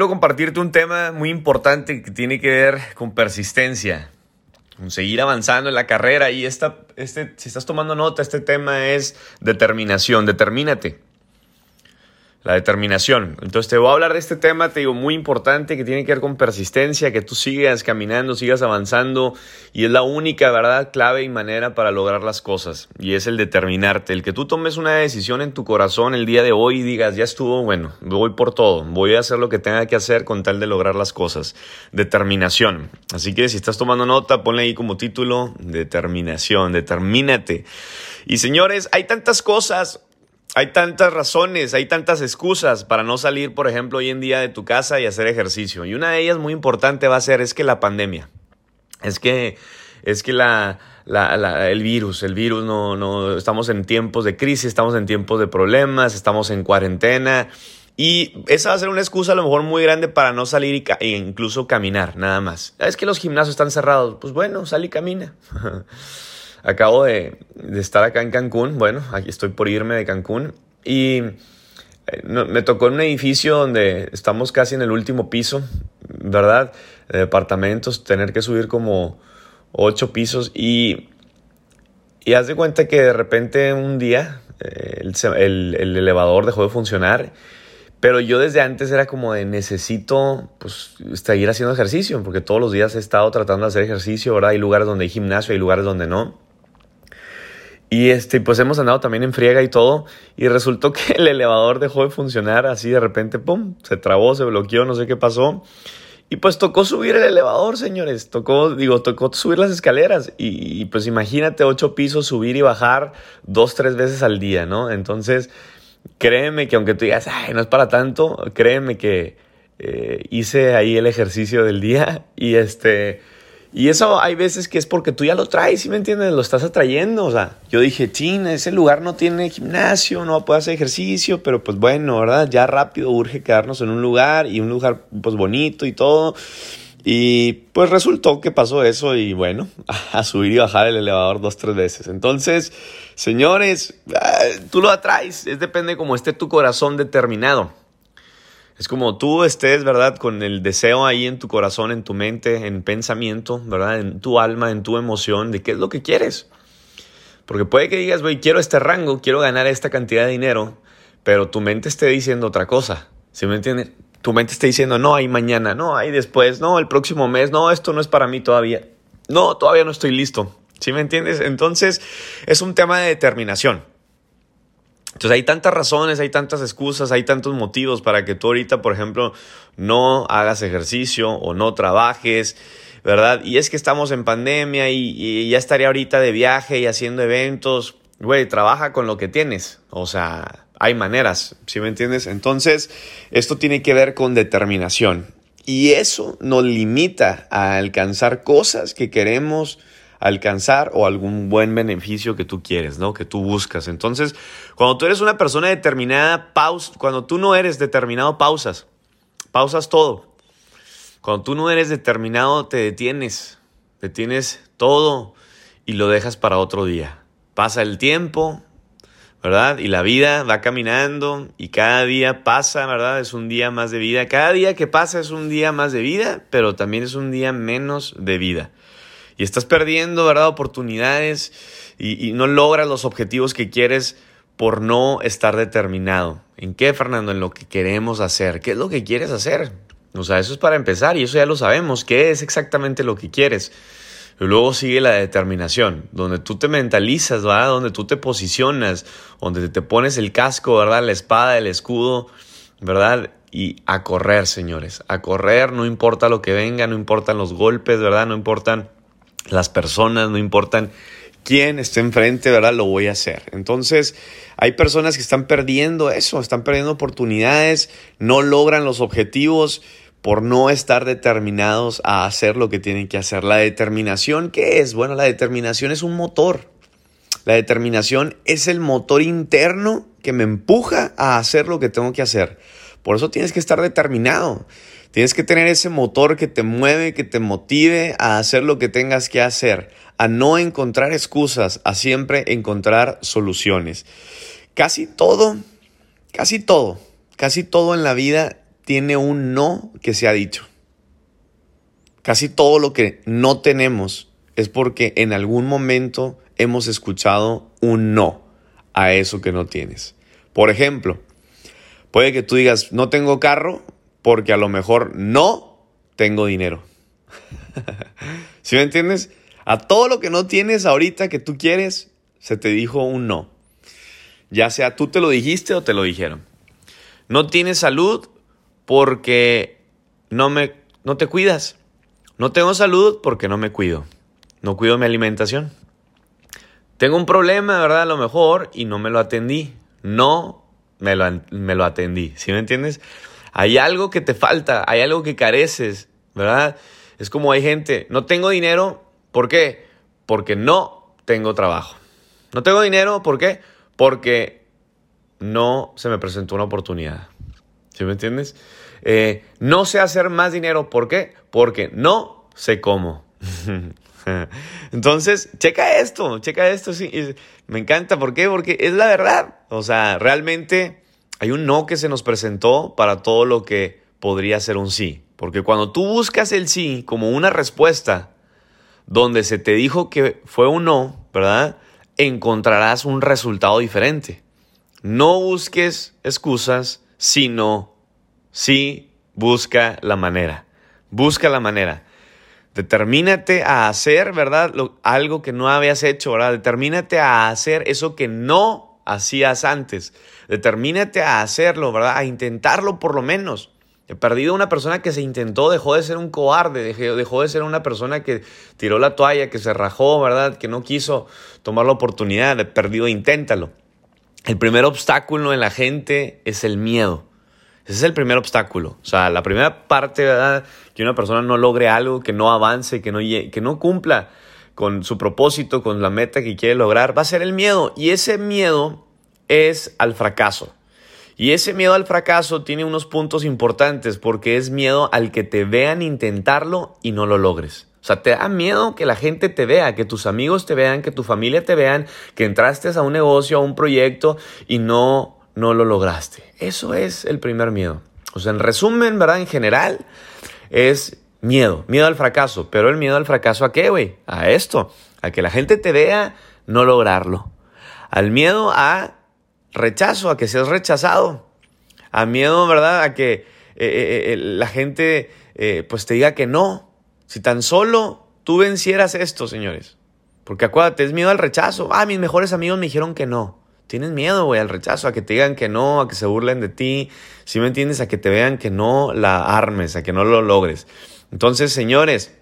quiero compartirte un tema muy importante que tiene que ver con persistencia, con seguir avanzando en la carrera. Y esta, este, si estás tomando nota, este tema es determinación, determínate la determinación. Entonces te voy a hablar de este tema, te digo, muy importante, que tiene que ver con persistencia, que tú sigas caminando, sigas avanzando, y es la única, ¿verdad?, clave y manera para lograr las cosas, y es el determinarte, el que tú tomes una decisión en tu corazón el día de hoy y digas, ya estuvo, bueno, voy por todo, voy a hacer lo que tenga que hacer con tal de lograr las cosas. Determinación. Así que si estás tomando nota, ponle ahí como título, determinación, determínate. Y señores, hay tantas cosas hay tantas razones, hay tantas excusas para no salir, por ejemplo, hoy en día de tu casa y hacer ejercicio. Y una de ellas muy importante va a ser es que la pandemia. Es que es que la, el virus, el virus no, no, estamos en tiempos de crisis, estamos en tiempos de problemas, estamos en cuarentena. Y esa va a ser una excusa a lo mejor muy grande para no salir e incluso caminar, nada más. Es que los gimnasios están cerrados. Pues bueno, sal y camina. Acabo de, estar acá en Cancún, bueno, aquí estoy por irme de Cancún y eh, me tocó en un edificio donde estamos casi en el último piso, ¿verdad? De departamentos, tener que subir como ocho pisos y, y haz de cuenta que de repente un día eh, el, el, elevador dejó de funcionar pero yo desde antes era como de necesito pues seguir haciendo ejercicio, porque todos los días he estado tratando de hacer ejercicio, ¿verdad? Hay lugares donde hay gimnasio, hay lugares donde no. Y este, pues hemos andado también en friega y todo. Y resultó que el elevador dejó de funcionar así de repente, ¡pum! Se trabó, se bloqueó, no sé qué pasó. Y pues tocó subir el elevador, señores. Tocó, digo, tocó subir las escaleras. Y, pues imagínate ocho pisos, subir y bajar dos, tres veces al día, ¿no? Entonces, créeme que aunque tú digas, ay, no es para tanto, créeme que eh, hice ahí el ejercicio del día. Y este y eso hay veces que es porque tú ya lo traes, ¿sí me entiendes? Lo estás atrayendo. O sea, yo dije, chin, ese lugar no tiene gimnasio, no puede hacer ejercicio, pero pues bueno, ¿verdad? Ya rápido urge quedarnos en un lugar y un lugar pues bonito y todo. Y pues resultó que pasó eso y bueno, a subir y bajar el elevador dos, tres veces. Entonces, señores, ah, tú lo atraes, es depende como esté tu corazón determinado. Es como tú estés, ¿verdad? Con el deseo ahí en tu corazón, en tu mente, en pensamiento, ¿verdad? En tu alma, en tu emoción, de qué es lo que quieres. Porque puede que digas, güey, quiero este rango, quiero ganar esta cantidad de dinero, pero tu mente esté diciendo otra cosa. ¿Sí me entiendes? Tu mente esté diciendo, no, hay mañana, no, hay después, no, el próximo mes, no, esto no es para mí todavía. No, todavía no estoy listo. ¿Sí me entiendes? Entonces, es un tema de determinación. Entonces hay tantas razones, hay tantas excusas, hay tantos motivos para que tú ahorita, por ejemplo, no hagas ejercicio o no trabajes, ¿verdad? Y es que estamos en pandemia y, ya estaría ahorita de viaje y haciendo eventos. Güey, trabaja con lo que tienes. O sea, hay maneras, ¿sí me entiendes? Entonces, esto tiene que ver con determinación. Y eso nos limita a alcanzar cosas que queremos alcanzar o algún buen beneficio que tú quieres, ¿no? Que tú buscas. Entonces, cuando tú eres una persona determinada, pausa, cuando tú no eres determinado, pausas. Pausas todo. Cuando tú no eres determinado, te detienes. Detienes todo y lo dejas para otro día. Pasa el tiempo, ¿verdad? Y la vida va caminando y cada día pasa, ¿verdad? Es un día más de vida. Cada día que pasa es un día más de vida, pero también es un día menos de vida y estás perdiendo, ¿verdad? Oportunidades y, no logras los objetivos que quieres por no estar determinado. ¿En qué, Fernando? En lo que queremos hacer. ¿Qué es lo que quieres hacer? O sea, eso es para empezar y eso ya lo sabemos. ¿Qué es exactamente lo que quieres? Y luego sigue la determinación, donde tú te mentalizas, ¿verdad? Donde tú te posicionas, donde te pones el casco, ¿verdad? La espada, el escudo, ¿verdad? Y a correr, señores. A correr, no importa lo que venga, no importan los golpes, ¿verdad? No importan las personas, no importan quién esté enfrente, ¿verdad? Lo voy a hacer. Entonces, hay personas que están perdiendo eso, están perdiendo oportunidades, no logran los objetivos por no estar determinados a hacer lo que tienen que hacer. La determinación, ¿qué es? Bueno, la determinación es un motor. La determinación es el motor interno que me empuja a hacer lo que tengo que hacer. Por eso tienes que estar determinado. Tienes que tener ese motor que te mueve, que te motive a hacer lo que tengas que hacer, a no encontrar excusas, a siempre encontrar soluciones. Casi todo, casi todo, casi todo en la vida tiene un no que se ha dicho. Casi todo lo que no tenemos es porque en algún momento hemos escuchado un no a eso que no tienes. Por ejemplo, puede que tú digas, no tengo carro porque a lo mejor no tengo dinero. ¿Sí me entiendes? A todo lo que no tienes ahorita que tú quieres, se te dijo un no. Ya sea tú te lo dijiste o te lo dijeron. No tienes salud porque no, me, no te cuidas. No tengo salud porque no me cuido. No cuido mi alimentación. Tengo un problema, ¿verdad? A lo mejor y no me lo atendí. No me lo, me lo atendí. ¿Sí me entiendes? Hay algo que te falta, hay algo que careces, ¿verdad? Es como hay gente, no tengo dinero, ¿por qué? Porque no tengo trabajo. No tengo dinero, ¿por qué? Porque no se me presentó una oportunidad. ¿Sí me entiendes? Eh, no sé hacer más dinero, ¿por qué? Porque no sé cómo. Entonces, checa esto, checa esto, sí. Me encanta, ¿por qué? Porque es la verdad. O sea, realmente hay un no que se nos presentó para todo lo que podría ser un sí. Porque cuando tú buscas el sí como una respuesta donde se te dijo que fue un no, ¿verdad? Encontrarás un resultado diferente. No busques excusas, sino sí busca la manera. Busca la manera. Determínate a hacer, ¿verdad? algo que no habías hecho, ¿verdad? Determínate a hacer eso que no hacías antes. Determínate a hacerlo, ¿verdad? A intentarlo por lo menos. He perdido una persona que se intentó, dejó de ser un cobarde, dejó de ser una persona que tiró la toalla, que se rajó, ¿verdad? Que no quiso tomar la oportunidad. He perdido, inténtalo. El primer obstáculo en la gente es el miedo. Ese es el primer obstáculo. O sea, la primera parte, ¿verdad? Que una persona no logre algo, que no avance, que no, que no cumpla con su propósito, con la meta que quiere lograr, va a ser el miedo. Y ese miedo es al fracaso. Y ese miedo al fracaso tiene unos puntos importantes porque es miedo al que te vean intentarlo y no lo logres. O sea, te da miedo que la gente te vea, que tus amigos te vean, que tu familia te vean, que entraste a un negocio, a un proyecto y no, no lo lograste. Eso es el primer miedo. O sea, en resumen, ¿verdad? En general, es miedo, miedo al fracaso. Pero el miedo al fracaso a qué, güey? A esto, a que la gente te vea, no lograrlo. Al miedo a rechazo, a que seas rechazado. A miedo, ¿verdad? A que eh, eh, eh, la gente pues te diga que no, si tan solo tú vencieras esto, señores. Porque acuérdate, es miedo al rechazo. Ah, mis mejores amigos me dijeron que no. Tienes miedo, güey, al rechazo, a que te digan que no, a que se burlen de ti. Si me entiendes, a que te vean que no la armes, a que no lo logres. Entonces, señores,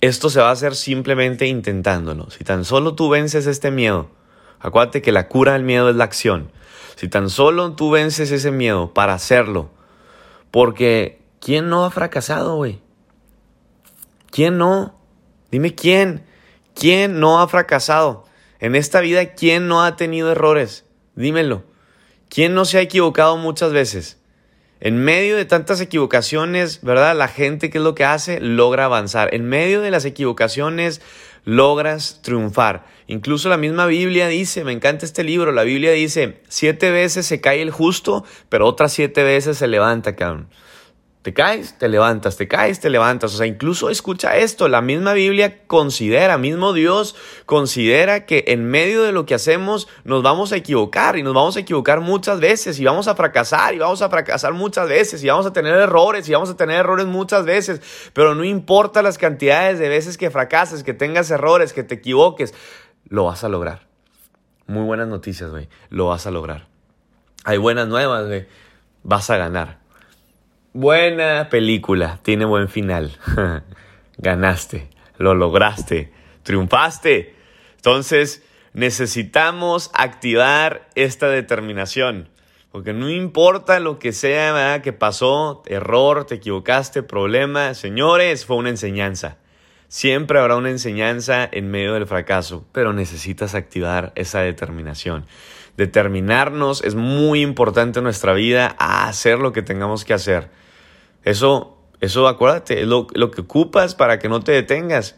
esto se va a hacer simplemente intentándolo. Si tan solo tú vences este miedo, acuérdate que la cura del miedo es la acción. Si tan solo tú vences ese miedo para hacerlo, porque ¿quién no ha fracasado, güey? ¿Quién no? Dime quién. ¿Quién no ha fracasado? En esta vida, ¿quién no ha tenido errores? Dímelo. ¿Quién no se ha equivocado muchas veces? En medio de tantas equivocaciones, ¿verdad? La gente, ¿qué es lo que hace? Logra avanzar. En medio de las equivocaciones, logras triunfar. Incluso la misma Biblia dice, me encanta este libro, la Biblia dice, siete veces se cae el justo, pero otras siete veces se levanta, cabrón. Te caes, te levantas, te caes, te levantas. O sea, incluso escucha esto, la misma Biblia considera, mismo Dios considera que en medio de lo que hacemos nos vamos a equivocar y nos vamos a equivocar muchas veces y vamos a fracasar y vamos a fracasar muchas veces y vamos a tener errores y vamos a tener errores muchas veces. Pero no importa las cantidades de veces que fracases, que tengas errores, que te equivoques, lo vas a lograr. Muy buenas noticias, güey. Lo vas a lograr. Hay buenas nuevas, güey. Vas a ganar. Buena película, tiene buen final. Ganaste, lo lograste, triunfaste. Entonces, necesitamos activar esta determinación. Porque no importa lo que sea que pasó, error, te equivocaste, problema, señores, fue una enseñanza. Siempre habrá una enseñanza en medio del fracaso, pero necesitas activar esa determinación. Determinarnos es muy importante en nuestra vida a hacer lo que tengamos que hacer. Eso, eso acuérdate, es lo, que ocupas para que no te detengas.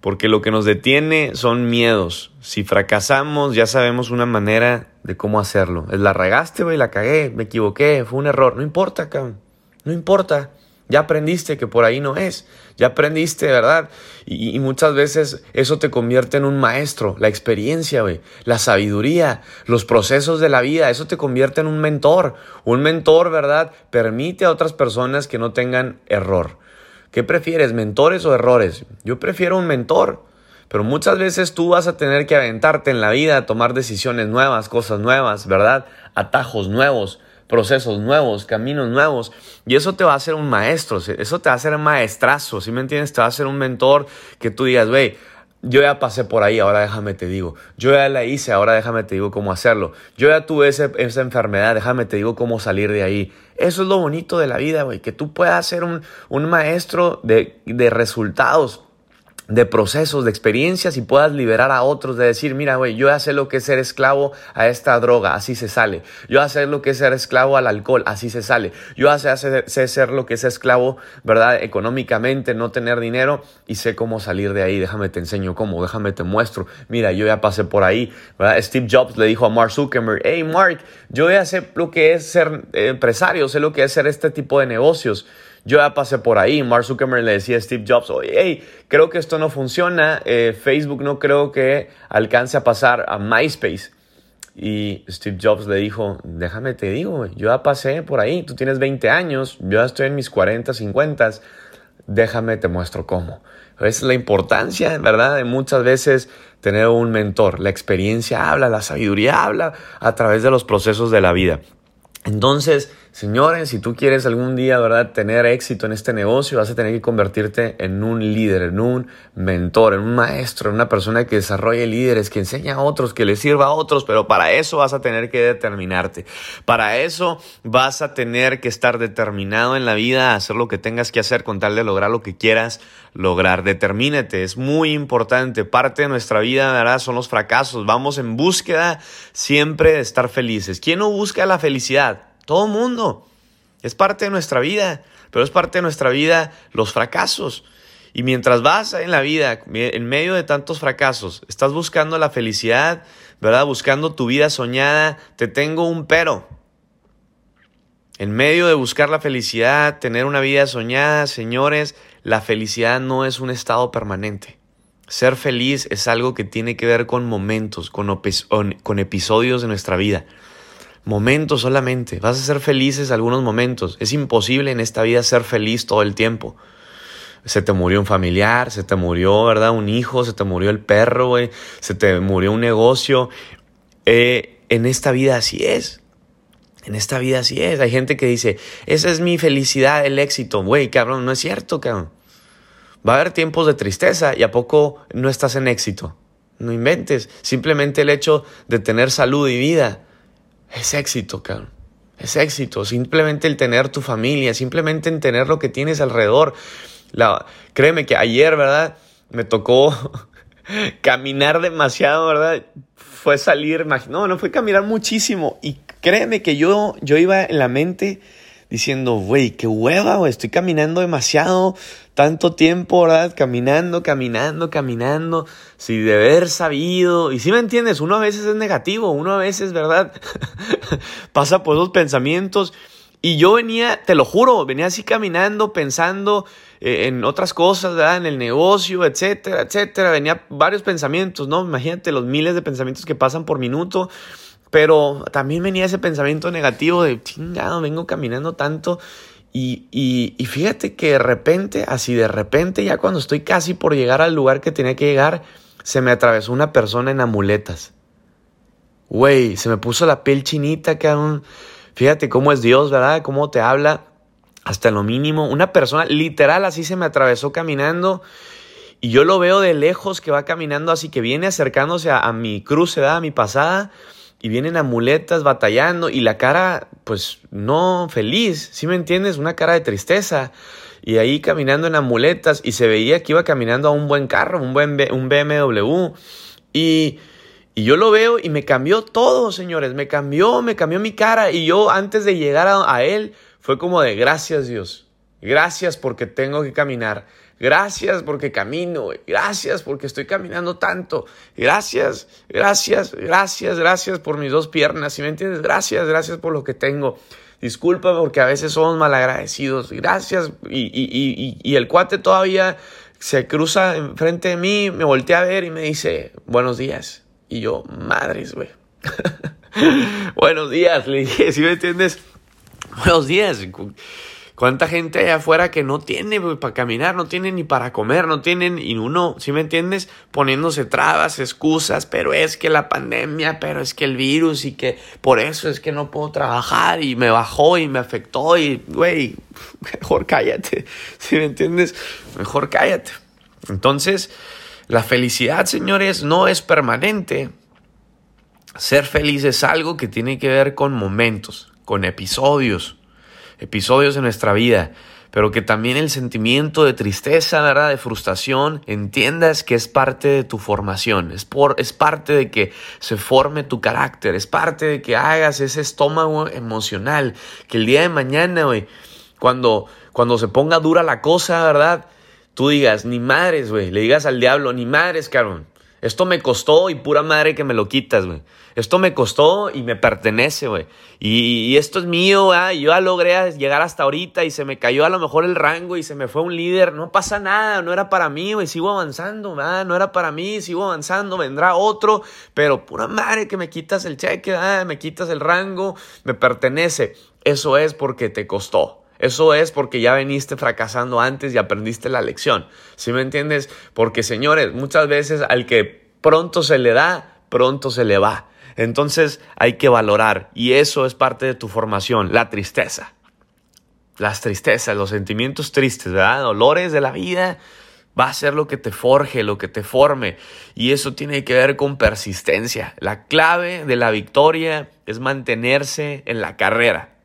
Porque lo que nos detiene son miedos. Si fracasamos, ya sabemos una manera de cómo hacerlo. La regaste, güey, la cagué, me equivoqué, fue un error. No importa, cabrón. No importa. Ya aprendiste que por ahí no es. Ya aprendiste, ¿verdad? Y, muchas veces eso te convierte en un maestro. La experiencia. La sabiduría. Los procesos de la vida. Eso te convierte en un mentor. Un mentor, ¿verdad? Permite a otras personas que no tengan error. ¿Qué prefieres, mentores o errores? Yo prefiero un mentor. Pero muchas veces tú vas a tener que aventarte en la vida, tomar decisiones nuevas, cosas nuevas, ¿verdad? Atajos nuevos procesos nuevos, caminos nuevos. Y eso te va a hacer un maestro, eso te va a hacer maestrazo, ¿sí me entiendes? Te va a hacer un mentor que tú digas, güey, yo ya pasé por ahí, ahora déjame te digo. Yo ya la hice, ahora déjame te digo cómo hacerlo. Yo ya tuve esa enfermedad, déjame te digo cómo salir de ahí. Eso es lo bonito de la vida, güey, que tú puedas ser un, un maestro de, de resultados de procesos, de experiencias y puedas liberar a otros de decir, mira, güey, yo ya sé lo que es ser esclavo a esta droga, así se sale. Yo ya sé lo que es ser esclavo al alcohol, así se sale. Yo ya sé, ser lo que es esclavo, ¿verdad? Económicamente, no tener dinero y sé cómo salir de ahí. Déjame te enseño cómo, déjame te muestro. Mira, yo ya pasé por ahí, ¿verdad? Steve Jobs le dijo a Mark Zuckerberg, hey, Mark, yo ya sé lo que es ser empresario, sé lo que es ser este tipo de negocios. Yo ya pasé por ahí. Mark Zuckerberg le decía a Steve Jobs, oye, hey, creo que esto no funciona. Eh, Facebook no creo que alcance a pasar a MySpace. Y Steve Jobs le dijo, déjame te digo, yo ya pasé por ahí. Tú tienes 20 años, yo ya estoy en mis 40, 50. Déjame te muestro cómo. Es la importancia, ¿verdad? De muchas veces tener un mentor. La experiencia habla, la sabiduría habla a través de los procesos de la vida. Entonces, señores, si tú quieres algún día, ¿verdad?, tener éxito en este negocio, vas a tener que convertirte en un líder, en un mentor, en un maestro, en una persona que desarrolle líderes, que enseña a otros, que le sirva a otros, pero para eso vas a tener que determinarte. Para eso vas a tener que estar determinado en la vida, a hacer lo que tengas que hacer con tal de lograr lo que quieras lograr. Determínate, es muy importante. Parte de nuestra vida, ¿verdad?, son los fracasos. Vamos en búsqueda siempre de estar felices. ¿Quién no busca la felicidad? Todo mundo. Es parte de nuestra vida, pero es parte de nuestra vida los fracasos. Y mientras vas en la vida, en medio de tantos fracasos, estás buscando la felicidad, ¿verdad? Buscando tu vida soñada, te tengo un pero. En medio de buscar la felicidad, tener una vida soñada, señores, la felicidad no es un estado permanente. Ser feliz es algo que tiene que ver con momentos, con, con episodios de nuestra vida momentos solamente. Vas a ser felices algunos momentos. Es imposible en esta vida ser feliz todo el tiempo. Se te murió un familiar, se te murió, ¿verdad? Un hijo, se te murió el perro, se te murió un negocio. Eh, en esta vida así es. En esta vida así es. Hay gente que dice, esa es mi felicidad, el éxito. Güey, cabrón, no es cierto, cabrón. Va a haber tiempos de tristeza y a poco no estás en éxito. No inventes. Simplemente el hecho de tener salud y vida es éxito, cabrón. Es éxito. Simplemente el tener tu familia, simplemente en tener lo que tienes alrededor. La, créeme que ayer, ¿verdad? Me tocó caminar demasiado, ¿verdad? Fue salir, no, no fue caminar muchísimo. Y créeme que yo, yo iba en la mente diciendo, güey, qué hueva, güey, estoy caminando demasiado, tanto tiempo, ¿verdad? Caminando, caminando, caminando, si de haber sabido, y si me entiendes, uno a veces es negativo, uno a veces, ¿verdad? Pasa por esos pensamientos. Y yo venía, te lo juro, venía así caminando, pensando eh, en otras cosas, ¿verdad? En el negocio, etcétera, etcétera. Venía varios pensamientos, ¿no? Imagínate los miles de pensamientos que pasan por minuto. Pero también venía ese pensamiento negativo de, chingado, vengo caminando tanto. Y, y, fíjate que de repente, así de repente, ya cuando estoy casi por llegar al lugar que tenía que llegar, se me atravesó una persona en amuletas. Güey, se me puso la piel chinita, cabrón. Fíjate cómo es Dios, ¿verdad? Cómo te habla hasta lo mínimo. Una persona literal así se me atravesó caminando. Y yo lo veo de lejos que va caminando así, que viene acercándose a, mi cruce, ¿verdad? A mi pasada y vienen amuletas batallando y la cara, pues no feliz, ¿sí me entiendes? Una cara de tristeza. Y ahí caminando en amuletas y se veía que iba caminando a un buen carro, un buen un BMW. Y, y yo lo veo y me cambió todo, señores, me cambió, me cambió mi cara. Y yo antes de llegar a, a él fue como de gracias Dios. Gracias porque tengo que caminar. Gracias porque camino. Gracias porque estoy caminando tanto. Gracias, gracias, gracias, gracias por mis dos piernas. Si me entiendes, gracias, gracias por lo que tengo. Disculpa porque a veces somos malagradecidos. Gracias. Y, y, y, y el cuate todavía se cruza enfrente de mí, me voltea a ver y me dice, buenos días. Y yo, madres, güey. buenos días, le dije, ¿sí me entiendes? Buenos días. ¿Cuánta gente hay afuera que no tiene para caminar, no tiene ni para comer, no tienen, y uno, si me entiendes, poniéndose trabas, excusas, pero es que la pandemia, pero es que el virus y que por eso es que no puedo trabajar y me bajó y me afectó y, güey, mejor cállate, si me entiendes, mejor cállate. Entonces, la felicidad, señores, no es permanente. Ser feliz es algo que tiene que ver con momentos, con episodios episodios de nuestra vida, pero que también el sentimiento de tristeza, ¿verdad? De frustración, entiendas que es parte de tu formación, es, por, es parte de que se forme tu carácter, es parte de que hagas ese estómago emocional, que el día de mañana, güey, cuando, cuando se ponga dura la cosa, ¿verdad? Tú digas, ni madres, güey, le digas al diablo, ni madres, cabrón. Esto me costó y pura madre que me lo quitas, güey. Esto me costó y me pertenece, güey. Y, esto es mío, güey. Yo ya logré llegar hasta ahorita y se me cayó a lo mejor el rango y se me fue un líder. No pasa nada, no era para mí, güey. Sigo avanzando, ¿verdad? No era para mí, sigo avanzando, vendrá otro. Pero pura madre que me quitas el cheque, ¿verdad? Me quitas el rango, me pertenece. Eso es porque te costó. Eso es porque ya veniste fracasando antes y aprendiste la lección. ¿Sí me entiendes? Porque, señores, muchas veces al que pronto se le da, pronto se le va. Entonces hay que valorar y eso es parte de tu formación, la tristeza. Las tristezas, los sentimientos tristes, ¿verdad? Dolores de la vida va a ser lo que te forje, lo que te forme. Y eso tiene que ver con persistencia. La clave de la victoria es mantenerse en la carrera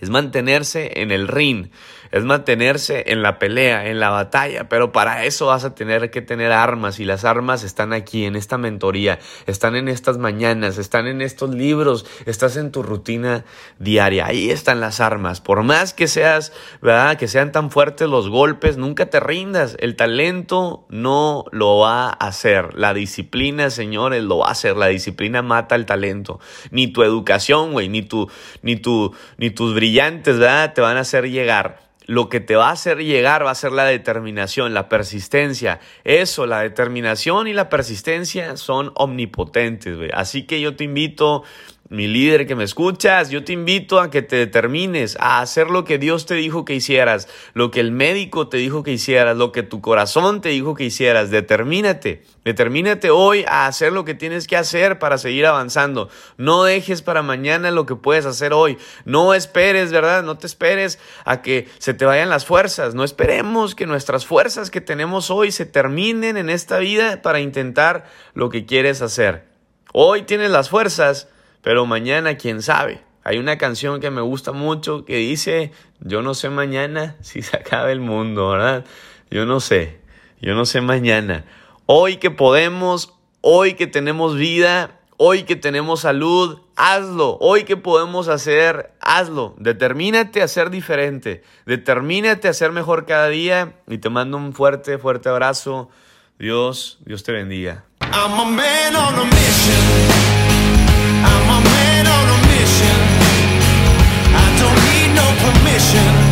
es mantenerse en el ring, es mantenerse en la pelea, en la batalla, pero para eso vas a tener que tener armas y las armas están aquí en esta mentoría, están en estas mañanas, están en estos libros, estás en tu rutina diaria, ahí están las armas, por más que seas, ¿verdad? Que sean tan fuertes los golpes, nunca te rindas, el talento no lo va a hacer, la disciplina, señores, lo va a hacer, la disciplina mata el talento, ni tu educación, güey, ni tu, ni tu, ni tus brillantes, ¿verdad? Te van a hacer llegar lo que te va a hacer llegar va a ser la determinación, la persistencia. Eso, la determinación y la persistencia son omnipotentes, Así que yo te invito mi líder que me escuchas, yo te invito a que te determines a hacer lo que Dios te dijo que hicieras, lo que el médico te dijo que hicieras, lo que tu corazón te dijo que hicieras. Determínate, determínate hoy a hacer lo que tienes que hacer para seguir avanzando. No dejes para mañana lo que puedes hacer hoy. No esperes, ¿verdad? No te esperes a que se te vayan las fuerzas. No esperemos que nuestras fuerzas que tenemos hoy se terminen en esta vida para intentar lo que quieres hacer. Hoy tienes las fuerzas pero mañana, quién sabe. Hay una canción que me gusta mucho que dice, yo no sé mañana si se acaba el mundo, ¿verdad? Yo no sé, yo no sé mañana. Hoy que podemos, hoy que tenemos vida, hoy que tenemos salud, hazlo. Hoy que podemos hacer, hazlo. Determínate a ser diferente. Determínate a ser mejor cada día. Y te mando un fuerte, fuerte abrazo. Dios, Dios te bendiga. permission. I don't need no permission.